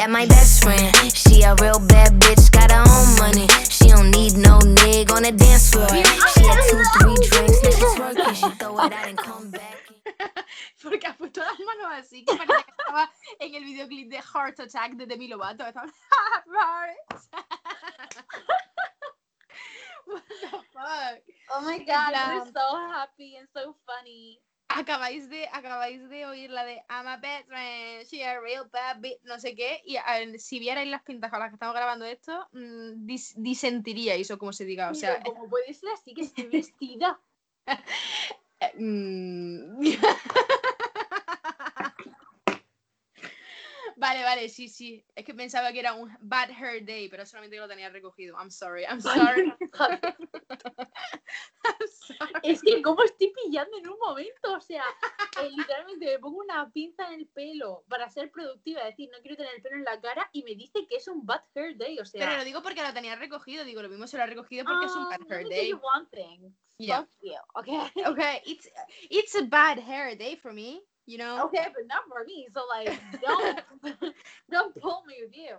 That my best friend. She a real bad bitch, got her own money. She don't need no nigga on the dance floor. She had two, three drinks, now she twerking. She throw it out and come back. Porque ha puesto las manos así, que parece que estaba en el videoclip de Heart Attack de Demi Lovato. Estaba, Heart. What the fuck? Oh my god, plan- we're so happy and so funny. Acabáis de, acabáis de oír la de I'm a best friend, she a real bad bitch, no sé qué. Y a- si vierais las pintas con las que estamos grabando esto, mm, dis- disentiríais o como se diga. O sea, ¿cómo puede ser así que estoy vestida? mm. Vale, vale, sí, sí. Es que pensaba que era un bad hair day, pero solamente lo tenía recogido. I'm sorry, I'm sorry. Es que cómo estoy pillando en un momento, o sea, eh, literalmente me pongo una pinza en el pelo para ser productiva, es decir, no quiero tener el pelo en la cara y me dice que es un bad hair day, o sea. Pero lo digo porque lo tenía recogido. Digo, lo mismo se lo ha recogido porque es un Ah, bad let hair day. you one thing. Yeah. Fuck you, okay? Okay, it's it's a bad hair day for me, you know. Okay, but not for me. So like, don't don't pull me with you.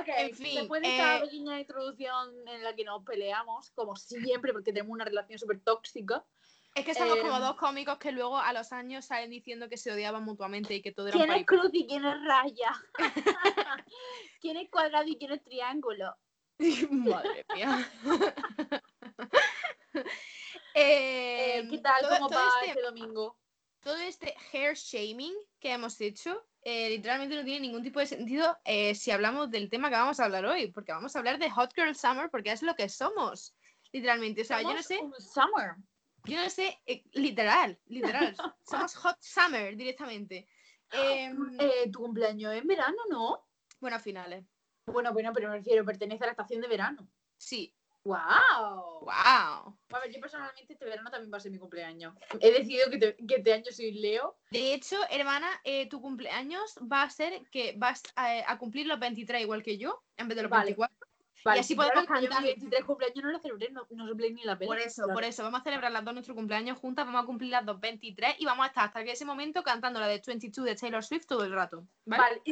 Okay, En fin, después de esta eh, pequeña introducción en la que nos peleamos, como siempre, porque tenemos una relación súper tóxica. Es que somos como em, dos cómicos que luego a los años salen diciendo que se odiaban mutuamente y que todo era un ¿Quién es cruz y quién es raya? ¿Quién es cuadrado y quién es triángulo? Madre mía. Eh, Em, ¿Qué tal? todo- ¿Cómo todo va este- este domingo? todo este hair shaming que hemos hecho eh, literalmente no tiene ningún tipo de sentido eh, si hablamos del tema que vamos a hablar hoy, porque vamos a hablar de Hot Girl Summer porque es lo que somos, literalmente. O sea, yo no sé, un Summer. yo no sé, eh, literal, literal. somos Hot Summer directamente. Em, tu cumpleaños es en verano, ¿no? bueno, a finales. Bueno, bueno, pero me refiero, pertenece a la estación de verano. Sí. ¡Wow! ¡Wow! A ver, yo personalmente este verano también va a ser mi cumpleaños. He decidido que, te- que este año soy Leo. De hecho, hermana, eh, tu cumpleaños va a ser que vas a, a cumplir los 23 igual que yo, en vez de los Vale. 24. Vale, así sí, podemos que yo cantar. mi 23 cumpleaños no lo celebré, no, no ni la pena. Por eso, Claro. por eso, vamos a celebrar las dos nuestro cumpleaños juntas, vamos a cumplir las dos 23 y vamos a estar hasta ese momento cantando la de 22 de Taylor Swift todo el rato. ¿vale? Vale,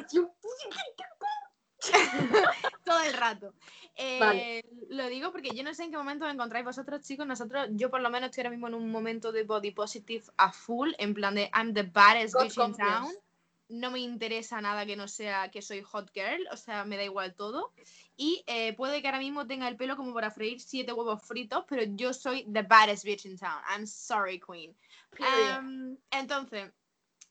Todo el rato. Eh, Vale. Lo digo porque yo no sé en qué momento os encontráis vosotros, chicos. Nosotros, yo por lo menos estoy ahora mismo en un momento de body positive a full, en plan de I'm the baddest God bitch in town. No me interesa nada que no sea que soy hot girl, o sea, me da igual todo. Y eh, puede que ahora mismo tenga el pelo como para freír siete huevos fritos, pero yo soy the baddest bitch in town. I'm sorry, queen. Entonces,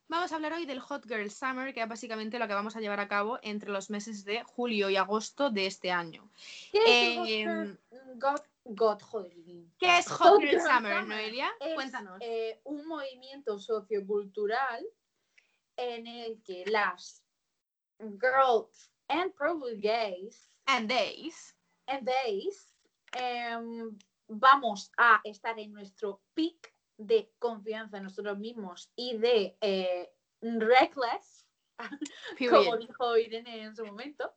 vamos a hablar hoy del Hot Girl Summer, que es básicamente lo que vamos a llevar a cabo entre los meses de julio y agosto de este año. ¿Qué es el em, God, God, joder. ¿Qué es Hot Hot Girl Girl Summer, Summer Noelia? Es, Cuéntanos. eh, un movimiento sociocultural en el que las girls and probably gays And days. and days em, vamos a estar en nuestro peak de confianza en nosotros mismos y de eh, reckless, como dijo Irene en su momento,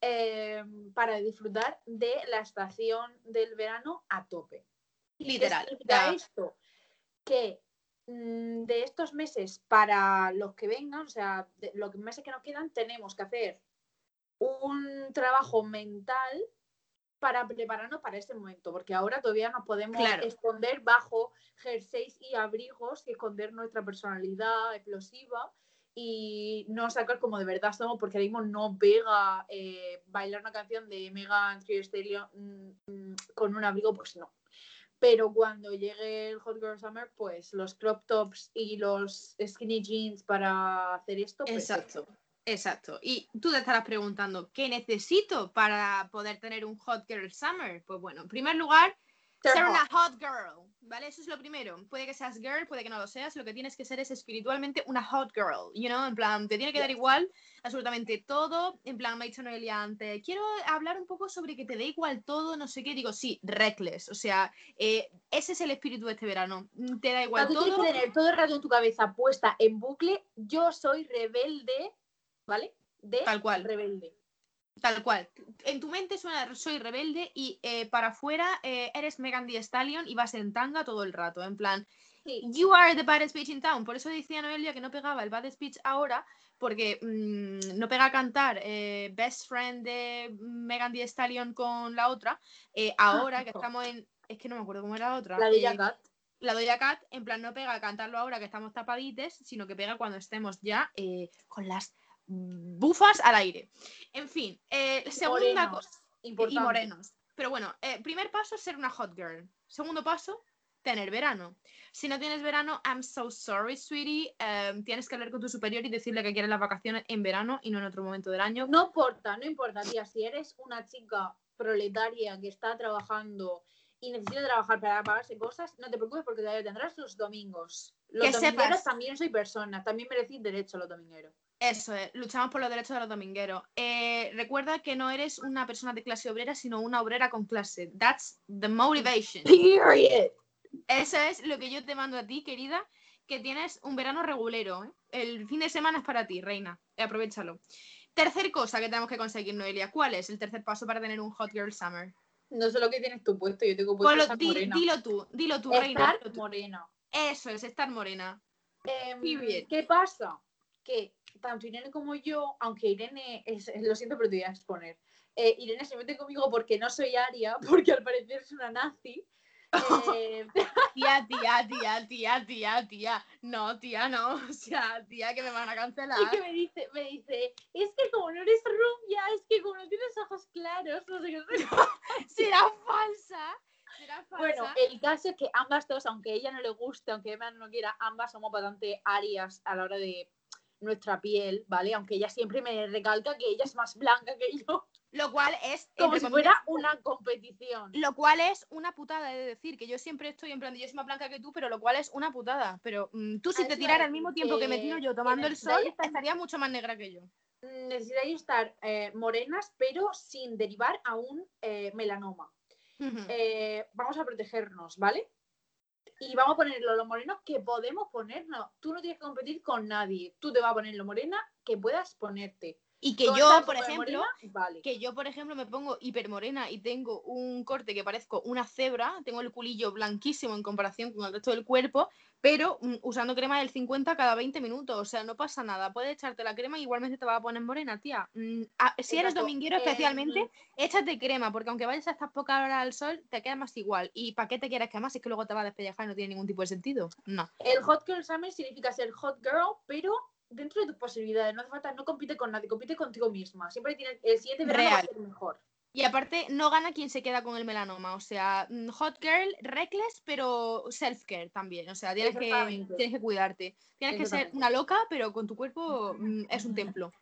em, para disfrutar de la estación del verano a tope. ¿Qué Literal. significa Ya. esto? Que mm, de estos meses para los que vengan, o sea, de los meses que nos quedan, tenemos que hacer un trabajo mental para prepararnos para ese momento, porque ahora todavía nos podemos Claro. esconder bajo jerseys y abrigos y esconder nuestra personalidad explosiva y no sacar como de verdad somos, porque ahora mismo no pega eh, bailar una canción de Megan Thee Stallion mm, mm, con un abrigo, pues no. Pero cuando llegue el Hot Girl Summer, pues los crop tops y los skinny jeans para hacer esto, pues Exacto. Exacto. Y tú te estarás preguntando, ¿qué necesito para poder tener un Hot Girl Summer? Pues bueno, en primer lugar, Ser ser hot. una hot girl, ¿vale? Eso es lo primero. Puede que seas girl, puede que no lo seas. Lo que tienes que ser es espiritualmente una hot girl, you know? En plan, te tiene que dar igual absolutamente todo. En plan, me ha dicho Noelia antes, quiero hablar un poco sobre que te dé igual todo, no sé qué. Digo, sí, reckless. O sea, eh, ese es el espíritu de este verano. Mm, Te da igual tú tienes todo. que tener todo el rato en tu cabeza puesta en bucle, yo soy rebelde, ¿vale? De Tal cual. rebelde. Tal cual. En tu mente suena soy rebelde y eh, para afuera eh, eres Megan Thee Stallion y vas en tanga todo el rato. En plan, Sí. You are the baddest bitch in town. Por eso decía Noelia que no pegaba el baddest bitch ahora, porque mm, no pega a cantar eh, Best Friend de Megan Thee Stallion con la otra. eh, ahora que estamos en. Es que no me acuerdo cómo era la otra. La de Cat. la Doja Cat, en plan, no pega a cantarlo ahora que estamos tapadites, sino que pega cuando estemos ya con las bufas al aire. En fin, eh, segunda morenos, cosa. Importante. Y morenos. Pero bueno, eh, primer paso es ser una hot girl. Segundo paso, tener verano. Si no tienes verano, I'm so sorry, sweetie. em, tienes que hablar con tu superior y decirle que quieres las vacaciones en verano y no en otro momento del año. No importa, no importa, tía. Si eres una chica proletaria que está trabajando y necesita trabajar para pagarse cosas, no te preocupes porque todavía tendrás los domingos. Los Que domingueros sepas. también soy persona, también merecís derecho a los domingueros. Eso es, luchamos por los derechos de los domingueros. Eh, recuerda que no eres una persona de clase obrera, sino una obrera con clase. That's the motivation. Period. Eso es lo que yo te mando a ti, querida, que tienes un verano regulero. ¿eh? El fin de semana es para ti, reina. Aprovechalo. Tercer cosa que tenemos que conseguir, Noelia. ¿Cuál es el tercer paso para tener un Hot Girl Summer? No sé lo que tienes tú puesto, yo tengo puesto estar di- dilo tú, dilo tú, reina. Estar morena. Eso es, estar morena. Em, Period. ¿Qué pasa? Que tanto Irene como yo, aunque Irene, es, lo siento, pero te voy a exponer. Eh, Irene se mete conmigo porque no soy aria, porque al parecer es una nazi. Eh, Tía, tía, tía, tía, tía, tía. No, tía, no. O sea, tía, que me van a cancelar. y que me dice, me dice, es que como no eres rubia, es que como no tienes ojos claros, no sé qué. no sé qué". Será falsa. Será falsa. Bueno, el caso es que ambas dos, aunque a ella no le guste, aunque Emma no quiera, ambas somos bastante arias a la hora de nuestra piel, ¿vale? Aunque ella siempre me recalca que ella es más blanca que yo, Lo cual es. como si fuera una competición. Lo cual es una putada, he de decir, que yo siempre estoy en plan yo soy más blanca que tú, pero lo cual es una putada. Pero mm, tú si Ah, te iba a tiraras al mismo tiempo que me tiro yo tomando el sol, estar- estarías mucho más negra que yo. Necesitáis estar eh, morenas, pero sin derivar a un eh, melanoma. Eh, vamos a protegernos, ¿vale? Y vamos a ponerlo lo moreno que podemos ponernos. Tú no tienes que competir con nadie. Tú te vas a poner lo morena que puedas ponerte. Y que yo, por ejemplo, vale. que yo, por ejemplo, me pongo hiper morena y tengo un corte que parezco una cebra, tengo el culillo blanquísimo en comparación con el resto del cuerpo, pero mm, usando crema del 50 cada 20 minutos, o sea, no pasa nada, puedes echarte la crema y igualmente te va a poner morena, tía. Mm, si eres dominguero Em, especialmente, échate crema, porque aunque vayas a estas pocas horas al sol, te queda más igual. ¿Y para qué te quieres quemar si es que luego te va a despellejar y no tiene ningún tipo de sentido? No. El Hot Girl Summer significa ser hot girl, pero dentro de tus posibilidades. No hace falta, no compite con nadie, compite contigo misma. Siempre tiene, el siguiente verano va a ser mejor. Y aparte, no gana quien se queda con el melanoma. O sea, mm, hot girl, reckless, pero self-care también. O sea, tienes que, tienes que cuidarte. Tienes que ser una loca, pero con tu cuerpo mm, es un templo.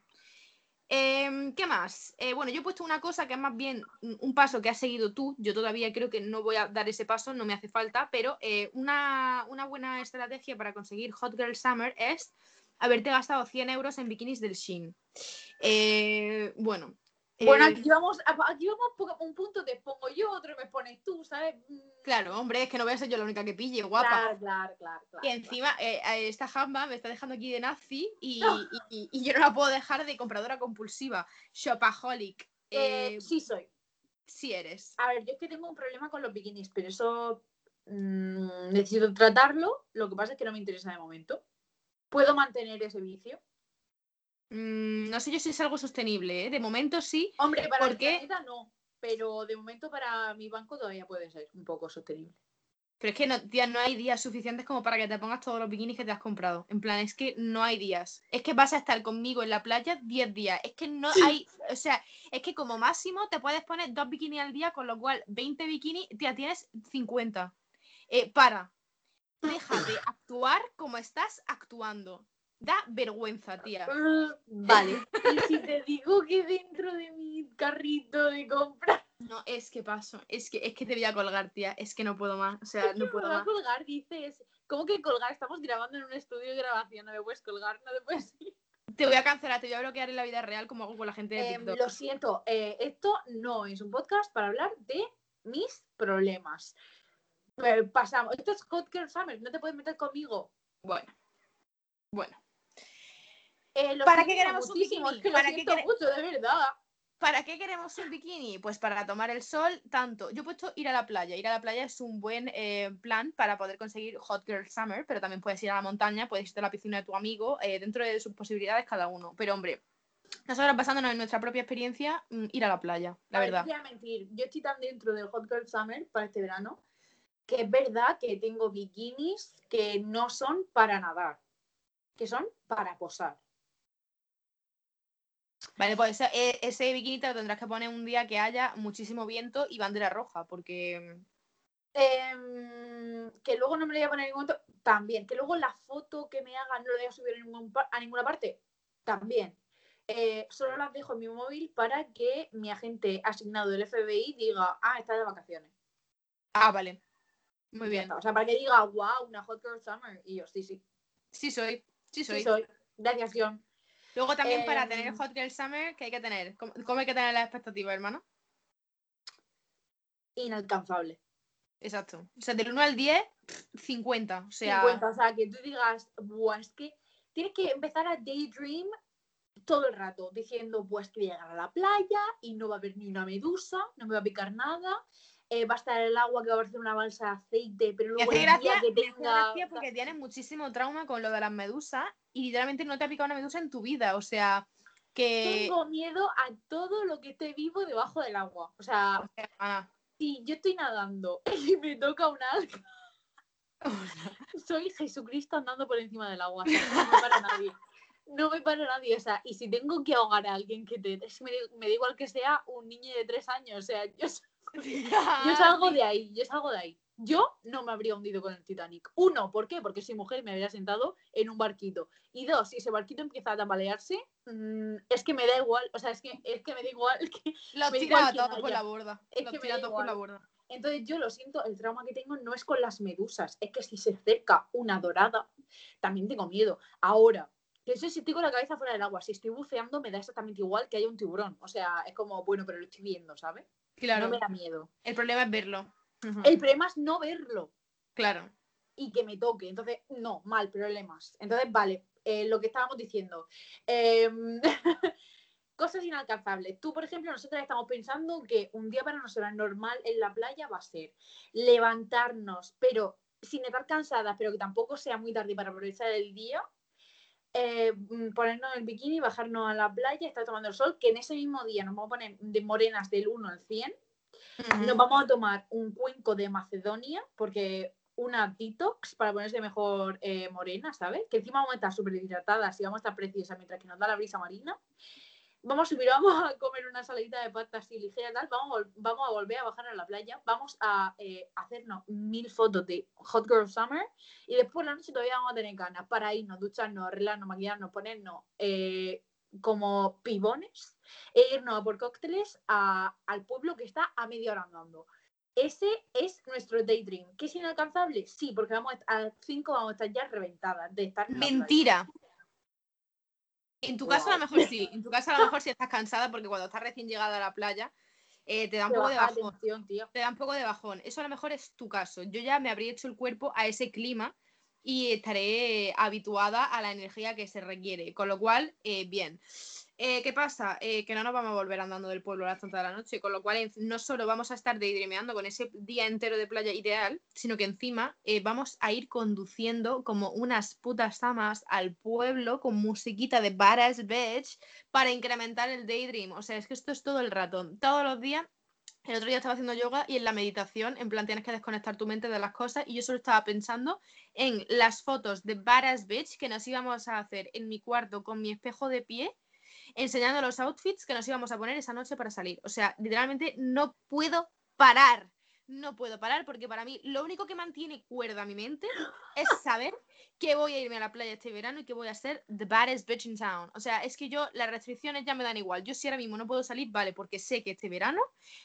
Em, ¿Qué más? Eh, bueno, yo he puesto una cosa que es más bien mm, un paso que has seguido tú. Yo todavía creo que no voy a dar ese paso, no me hace falta, pero eh, una, una buena estrategia para conseguir Hot Girl Summer es haberte gastado 100 euros en bikinis del Shein. Eh, bueno. Bueno, eh, aquí vamos, aquí vamos un punto te pongo yo, otro me pones tú, ¿sabes? Mm, Claro, hombre, es que no voy a ser yo la única que pille, guapa. Claro, claro, claro. claro, Y encima, eh, eh, esta jamba me está dejando aquí de nazi y, No. y- y- y yo no la puedo dejar de compradora compulsiva. Shopaholic. sí soy. sí eres. A ver, yo es que tengo un problema con los bikinis, pero eso mm, necesito tratarlo. Lo que pasa es que no me interesa de momento. ¿Puedo mantener ese vicio? Mm, no sé yo si es algo sostenible, ¿eh? De momento sí. Hombre, para ¿Por el planeta no, pero de momento para mi banco todavía puede ser un poco sostenible. Pero es que no, tía, no hay días suficientes como para que te pongas todos los bikinis que te has comprado. En plan, es que no hay días. Es que vas a estar conmigo en la playa 10 días. Es que no hay, o sea, es que como máximo te puedes poner dos bikinis al día, con lo cual 20 bikinis, tía, tienes 50. Eh, para. Deja de actuar como estás actuando. Da vergüenza, tía. Mm, Vale. y si te digo que dentro de mi carrito de compra No, es que paso. Es que, es que te voy a colgar, tía. Es que no puedo más. O sea, no me puedo a más. colgar, dices, ¿cómo que colgar? Estamos grabando en un estudio de grabación, no me puedes colgar, no te puedes ir. Te voy a cancelar, te voy a bloquear en la vida real como hago con la gente de Em, TikTok. lo siento, eh, esto no es un podcast para hablar de mis problemas. Eh, pasamos. Esto es Hot Girl Summer, no te puedes meter conmigo. Bueno. Bueno. Eh, ¿Para qué queremos un bikini? es que lo ¿Para qué siento quere- mucho, de verdad. ¿Para qué queremos un bikini? Pues para tomar el sol, tanto. Yo he puesto ir a la playa. Ir a la playa es un buen eh, plan para poder conseguir Hot Girl Summer, pero también puedes ir a la montaña, puedes ir a la piscina de tu amigo, eh, dentro de sus posibilidades cada uno. Pero hombre, nosotros basándonos en nuestra propia experiencia, mm, ir a la playa, la A verdad. no voy a mentir, yo estoy tan dentro del Hot Girl Summer para este verano que es verdad que tengo bikinis que no son para nadar, que son para posar. Vale, pues ese, e- ese bikini te lo tendrás que poner un día que haya muchísimo viento y bandera roja, porque Em, que luego no me lo voy a poner en ningún momento, también. Que luego la foto que me hagan no la voy a subir a, ningún pa- a ninguna parte, también. Eh, solo las dejo en mi móvil para que mi agente asignado del FBI diga, ah, está de vacaciones. Ah, vale. Muy bien. O sea, para que diga, wow, una hot girl summer. Y yo, sí, sí. Sí soy, sí soy. Sí, soy. Gracias, John. Luego también para Em, tener Hot Girl Summer, ¿qué hay que tener? ¿Cómo, cómo hay que tener las expectativas, hermano? Inalcanzable. Exacto. O sea, del 1 al 10, pff, 50. O sea, 50, o sea, que tú digas, buah, es que tienes que empezar a daydream todo el rato, diciendo, pues que voy a llegar a la playa y no va a haber ni una medusa, no me va a picar nada, eh, va a estar el agua que va a parecer una balsa de aceite, pero luego hace el gracia, día que hace tenga... gracia porque tienes muchísimo trauma con lo de las medusas y literalmente no te ha picado una medusa en tu vida. O sea, que. Tengo miedo a todo lo que esté vivo debajo del agua. O sea, o sea, hermana, si yo estoy nadando y me toca un alga, soy Jesucristo andando por encima del agua. o sea, no me para nadie. No me para nadie. O sea, y si tengo que ahogar a alguien que te. me, da- me da igual que sea un niño de tres años. O sea, yo, sa- yo salgo de ahí. Yo salgo de ahí. Yo no me habría hundido con el Titanic. Uno, ¿por qué? Porque soy mujer y me habría sentado en un barquito. Y dos, si ese barquito empieza a tambalearse, mm, es que me da igual. O sea, es que, es que me da igual que da tira por la borda. Es que me tira da por la borda. Entonces yo lo siento, el trauma que tengo no es con las medusas, es que si se acerca una dorada, también tengo miedo. Ahora, que eso si estoy con la cabeza fuera del agua, si estoy buceando me da exactamente igual que haya un tiburón. O sea, es como, bueno, pero lo estoy viendo, ¿sabes? Claro. No me da miedo. El problema es verlo. El problema es no verlo Claro. y que me toque. Entonces, no, mal, problemas. Entonces, vale, eh, lo que estábamos diciendo. Em, cosas inalcanzables. Tú, por ejemplo, nosotros estamos pensando que un día para nosotros normal en la playa va a ser levantarnos, pero sin estar cansadas, pero que tampoco sea muy tarde para aprovechar el día. Eh, mm, ponernos el bikini, bajarnos a la playa, estar tomando el sol, que en ese mismo día nos vamos a poner de morenas del 1 al 100 Ujú. nos vamos a tomar un cuenco de Macedonia, porque una detox para ponerse mejor eh, morena, ¿sabes? Que encima vamos a estar súper hidratadas y vamos a estar preciosas mientras que nos da la brisa marina. Vamos a subir, vamos a comer una saladita de pasta así ligera, tal. Vamos, vamos a volver a bajar a la playa. Vamos a eh, hacernos mil fotos de Hot Girl Summer. Y después la noche todavía vamos a tener ganas para irnos, ducharnos, arreglarnos, maquillarnos, ponernos eh, como pibones e irnos a por cócteles a- al pueblo que está a media hora andando. Ese es nuestro daydream. ¿Que es inalcanzable? Sí, porque vamos a, a 5 vamos a estar ya reventadas de estar. Mentira. En tu caso, a lo mejor sí. En tu caso, a lo mejor sí estás cansada porque cuando estás recién llegada a la playa eh, te da un poco de bajón. tío. Te da un poco de bajón. Eso a lo mejor es tu caso. Yo ya me habría hecho el cuerpo a ese clima y estaré habituada a la energía que se requiere. Con lo cual, eh, bien. Eh, ¿Qué pasa? Eh, que no nos vamos a volver andando del pueblo a las tantas de la noche, con lo cual no solo vamos a estar daydreameando con ese día entero de playa ideal, sino que encima eh, vamos a ir conduciendo como unas putas amas al pueblo con musiquita de Badass Bitch para incrementar el daydream. O sea, es que esto es todo el rato. Todos los días el otro día estaba haciendo yoga y en la meditación, en plan, tienes que desconectar tu mente de las cosas y yo solo estaba pensando en las fotos de Badass Bitch que nos íbamos a hacer en mi cuarto con mi espejo de pie, enseñando los outfits que nos íbamos a poner esa noche para salir. O sea, literalmente no puedo parar. No puedo parar porque para mí lo único que mantiene cuerda mi mente es saber que voy a irme a la playa este verano y que voy a ser the baddest bitch in town. O sea, es que yo las restricciones ya me dan igual. Yo si ahora mismo no puedo salir, vale, porque sé que este verano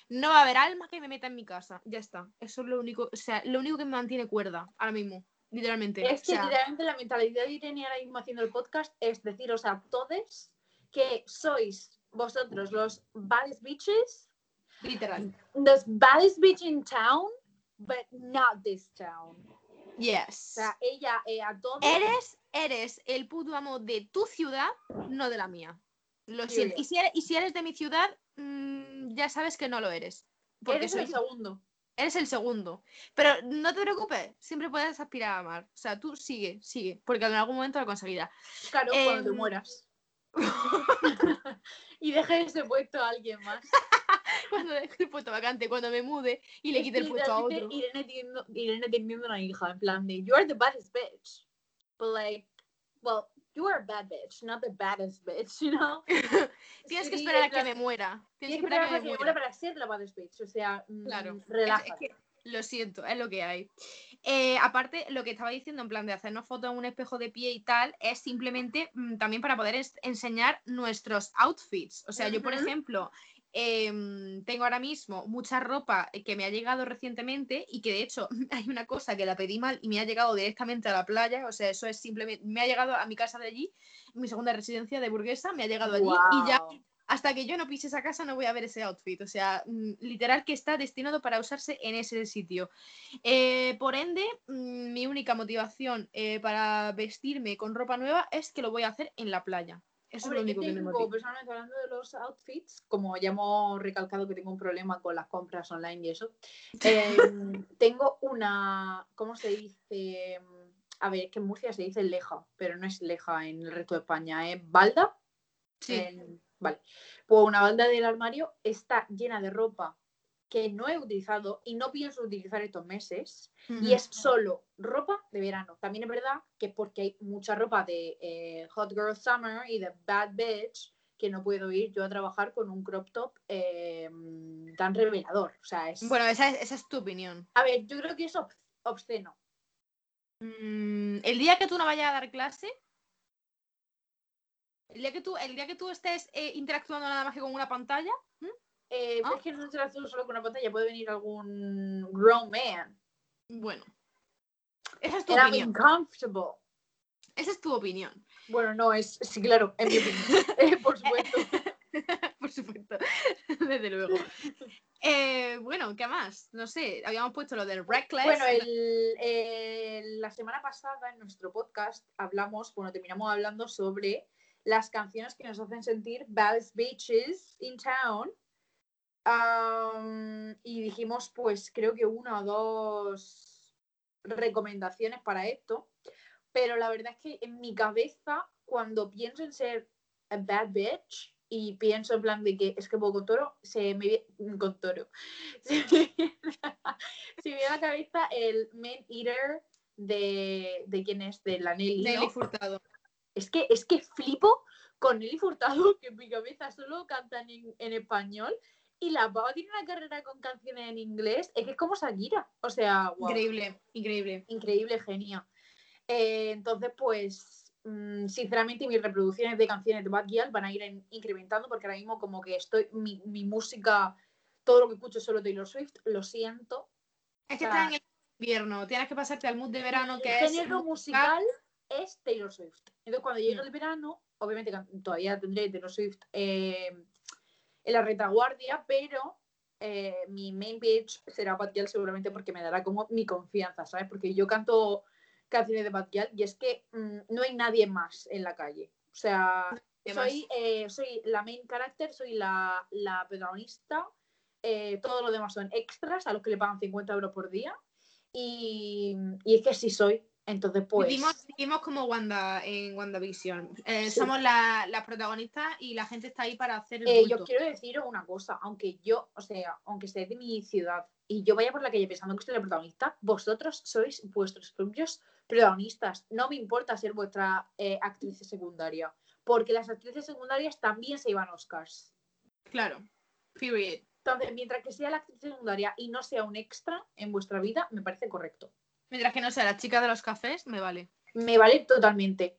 no va a haber alma que me meta en mi casa. Ya está. Eso es lo único, o sea, lo único que me mantiene cuerda ahora mismo. Literalmente. Es O que sea, literalmente la mentalidad de Irene ahora mismo haciendo el podcast es deciros a todos que sois vosotros los baddest bitches, literal. los baddest bitch in town, but not this town. O Yes. sea, ella eh, a todos. Eres, eres el puto amo de tu ciudad, no de la mía. Lo Sí, siento. Y si eres, y si eres de mi ciudad, mm, ya sabes que no lo eres. Porque Eres soy el segundo. Eres el segundo. Pero no te preocupes, siempre puedes aspirar a amar. O sea, tú sigue, sigue, porque en algún momento lo conseguirás. Claro, cuando te Em, mueras. y dejes ese puesto a alguien más. Cuando deje el puesto vacante, cuando me mude y le Es quite el puesto a otro. Irene teniendo, Irene teniendo una hija, en plan de, you are the baddest bitch. But like, well, you are a bad bitch, not the baddest bitch, you know? Tienes que Sí, esperar a que me muera. Tienes que que esperar a esperar que me que muera. para ser la baddest bitch, o sea, mm, Claro. Es- es relájate. que lo siento, es lo que hay. Eh, aparte, lo que estaba diciendo, en plan de hacernos fotos en un espejo de pie y tal, es simplemente mm, también para poder enseñar nuestros outfits. O sea, yo, por ejemplo, em, tengo ahora mismo mucha ropa que me ha llegado recientemente y que de hecho hay una cosa que la pedí mal y me ha llegado directamente a la playa. O sea, eso es simplemente, me ha llegado a mi casa de allí, mi segunda residencia de burguesa, me ha llegado allí y ya. Hasta que yo no pise esa casa no voy a ver ese outfit. O sea, mm, literal que está destinado para usarse en ese sitio. Eh, por ende, mm, mi única motivación eh, para vestirme con ropa nueva es que lo voy a hacer en la playa. Eso Hombre, es lo único que me tengo, motiva. personalmente hablando de los outfits, como ya hemos recalcado que tengo un problema con las compras online y eso, em, tengo una, ¿cómo se dice? A ver, es que en Murcia se dice leja, pero no es leja en el resto de España, es balda. Sí. en- vale. Pues una balda del armario está llena de ropa que no he utilizado y no pienso utilizar estos meses. Y es solo ropa de verano. También es verdad que es porque hay mucha ropa de eh, Hot Girl Summer y de Bad Bitch que no puedo ir yo a trabajar con un crop top eh, tan revelador. O sea, es... Bueno, esa es, esa es tu opinión. A ver, yo creo que es ob- obsceno. Mm, el día que tú no vayas a dar clase, el día que tú, el día que tú estés eh, interactuando nada más que con una pantalla, Eh, Ah. Es que no será solo con una pantalla, puede venir algún grown man. bueno. Esa es tu And I'm opinión. uncomfortable. Esa es tu opinión. Bueno, no, es, sí, claro, en mi opinión. Eh, por supuesto. Por supuesto, desde luego. Eh, bueno, ¿qué más? No sé, habíamos puesto lo del Reckless. Bueno, el- el- la semana pasada en nuestro podcast hablamos, bueno, terminamos hablando sobre las canciones que nos hacen sentir baddest bitches in town. Am, y dijimos, pues creo que una o dos recomendaciones para esto. Pero la verdad es que en mi cabeza, cuando pienso en ser a bad bitch y pienso en plan de que es que puedo con toro, se me con toro. Se me viene, se me viene a la cabeza el Man Eater de, de quién es, de la Nelly. Nelly ¿no? Furtado. Es que, es que flipo con Nelly Furtado, que en mi cabeza solo cantan en, en español. Y la pava tiene una carrera con canciones en inglés. Es que es como Shakira. O sea, guau, Increíble, increíble. increíble, genia. Eh, entonces, pues, mm, sinceramente, mis reproducciones de canciones de Bad Gyal van a ir en- incrementando porque ahora mismo como que estoy, mi, mi música, todo lo que escucho es solo Taylor Swift, lo siento. Es que O sea, está en el invierno, tienes que pasarte al mood de verano el que es género musical es Taylor Swift. Entonces, cuando llegue Mm. el verano, obviamente todavía tendré Taylor Swift eh, en la retaguardia, pero eh, mi main bitch será Bad Gyal seguramente porque me dará como mi confianza, ¿sabes? Porque yo canto canciones de Bad Gyal y es que mm, no hay nadie más en la calle. O sea, soy, eh, soy la main character, soy la, la protagonista. eh, todo lo demás son extras a los que le pagan 50 euros por día. Y, y es que sí soy. Entonces, pues. Vivimos, vivimos como Wanda en WandaVision. Eh, Sí. Somos la- las protagonistas y la gente está ahí para hacer el Eh, yo quiero deciros una cosa, aunque yo, o sea, aunque esté de mi ciudad y yo vaya por la calle pensando que soy la protagonista, vosotros sois vuestros propios protagonistas. No me importa ser vuestra eh, actriz secundaria, porque las actrices secundarias también se llevan Oscars. Claro. Period. Entonces, mientras que sea la actriz secundaria y no sea un extra en vuestra vida, me parece correcto. Mientras que no sea la chica de los cafés, me vale. Me vale totalmente.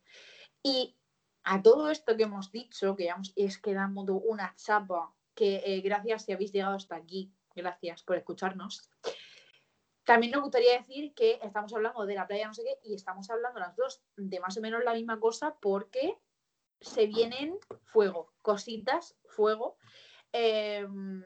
Y a todo esto que hemos dicho, que ya es que damos una chapa, que eh, gracias si habéis llegado hasta aquí, gracias por escucharnos. También nos gustaría decir que estamos hablando de la playa no sé qué y estamos hablando las dos de más o menos la misma cosa porque se vienen fuego, cositas, fuego, em,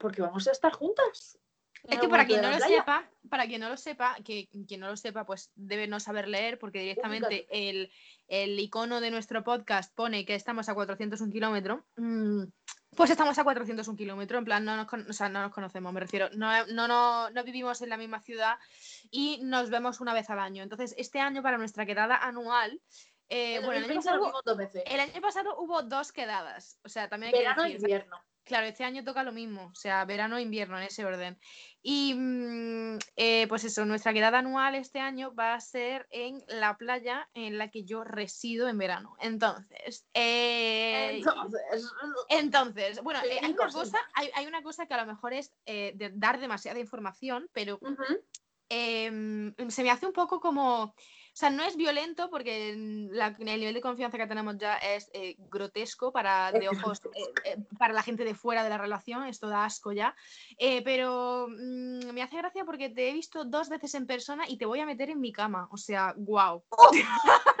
porque vamos a estar juntas. Es que para quien no lo playa. sepa, para quien no lo sepa, que quien no lo sepa, pues debe no saber leer, porque directamente el, el icono de nuestro podcast pone que estamos a 401 kilómetros. Mm, Pues estamos a 401 kilómetros, en plan, no nos, o sea, no nos conocemos, me refiero, no, no, no, no vivimos en la misma ciudad y nos vemos una vez al año. Entonces, este año para nuestra quedada anual, eh, En bueno, el año, 2020 lo pasado, vimos dos veces. el año pasado hubo dos quedadas, o sea, también hay Verano que decir, invierno. Claro, este año toca lo mismo, o sea, verano e invierno en ese orden. Y mm, eh, pues eso, nuestra quedada anual este año va a ser en la playa en la que yo resido en verano. Entonces, eh, Entonces, entonces, bueno, eh, hay, una cosa, hay, hay una cosa que a lo mejor es de dar demasiada información, pero em, se me hace un poco como, sea, no es violento porque la- el nivel de confianza que tenemos ya es eh, grotesco para, de ojos, eh, eh, para la gente de fuera de la relación, esto da asco ya, pero mm, me hace gracia porque te he visto dos veces en persona y te voy a meter en mi cama, o sea, wow.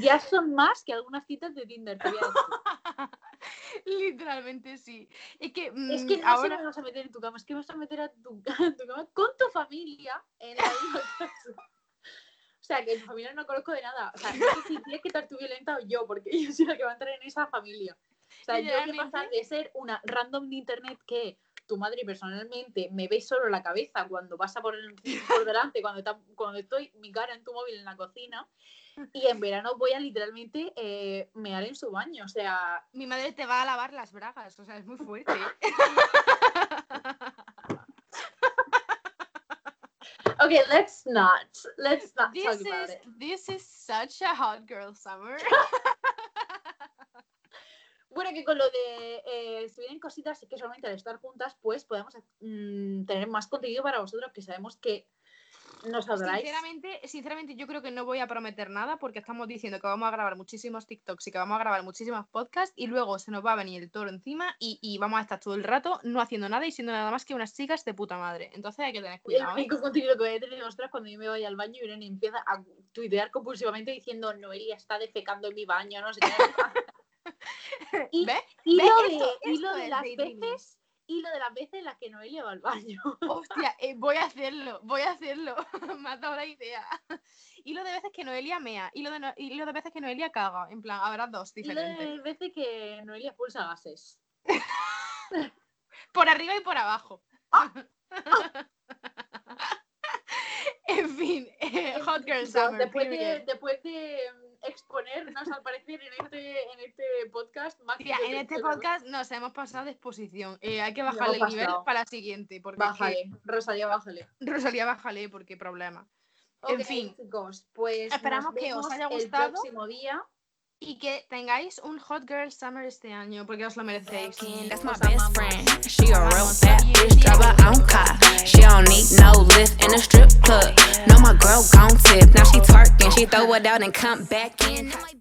Ya son más que algunas citas de Tinder. Literalmente sí. Es que, Es que no ahora... vas a meter en tu cama, es que vas a meter a tu, a tu cama con tu familia en la misma casa. O sea, que tu familia no conozco de nada. O sea, no sé si tienes que estar tú violenta o yo, porque yo soy la que va a entrar en esa familia. O sea, yo voy a pasar de ser una random de internet que tu madre personalmente me ve solo la cabeza cuando pasa por, el- por delante, cuando, está- cuando estoy mi cara en tu móvil en la cocina. Y en verano voy a literalmente eh, mear en su baño. O sea, Mi madre te va a lavar las bragas, o sea, es muy fuerte. okay, let's not. Let's not This talk about is, it. this is such a hot girl summer. Bueno, que con lo de eh, si vienen cositas y que solamente al estar juntas, pues podemos mm, tener más contenido para vosotros que sabemos que nos adoráis. Sinceramente, sinceramente, yo creo que no voy a prometer nada porque estamos diciendo que vamos a grabar muchísimos TikToks y que vamos a grabar muchísimos podcasts y luego se nos va a venir el toro encima y, y vamos a estar todo el rato no haciendo nada y siendo nada más que unas chicas de puta madre. Entonces hay que tener El cuidado. ¿eh? único contenido que voy a tener nosotras cuando yo me vaya al baño y Irene empieza a tuitear compulsivamente diciendo Noelia está defecando en mi baño, no sé qué. y, ¿Ves? y ¿Ves? lo de, Esto- y lo de las veces y lo de las veces en las que Noelia va al baño. Hostia, eh, voy a hacerlo, voy a hacerlo. Me has dado la idea. Y lo de veces que Noelia mea. Y lo de, no- y lo de veces que Noelia caga. En plan, habrá dos Y lo diferentes. de veces que Noelia expulsa gases. Por arriba y por abajo. Ah. en fin, eh, Hot Girl Summer. Después de, después de exponernos al parecer en este, en este podcast, más Tía, en este podcast nos hemos pasado de exposición. Eh, hay que bajarle el nivel para la siguiente. Porque es que- Bájale, Rosalía, bájale. Rosalía, bájale, porque problema. En fin. chicos, pues Esperamos que os haya el gustado. próximo día. Y que tengáis un Hot Girl Summer este año, porque os lo merecéis. That's my best friend. She a real bad bitch, drive her own car. She don't need no lift in a strip club. No, my girl gon' tip. Now she twerking, she throw it out and come back in.